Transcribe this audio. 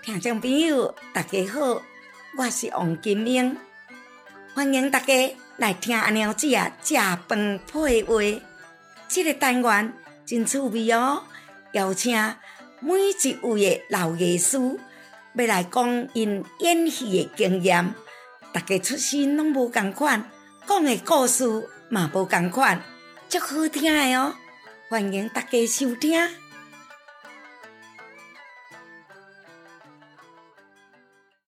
听众朋友，大家好，我是王金英，欢迎大家来听阿娘子啊食饭配话。这个单元真趣味哦，邀请每一位的老艺师要来讲因演戏的经验。大家出身拢无共款，讲的故事嘛无共款，足好听的哦！欢迎大家收听。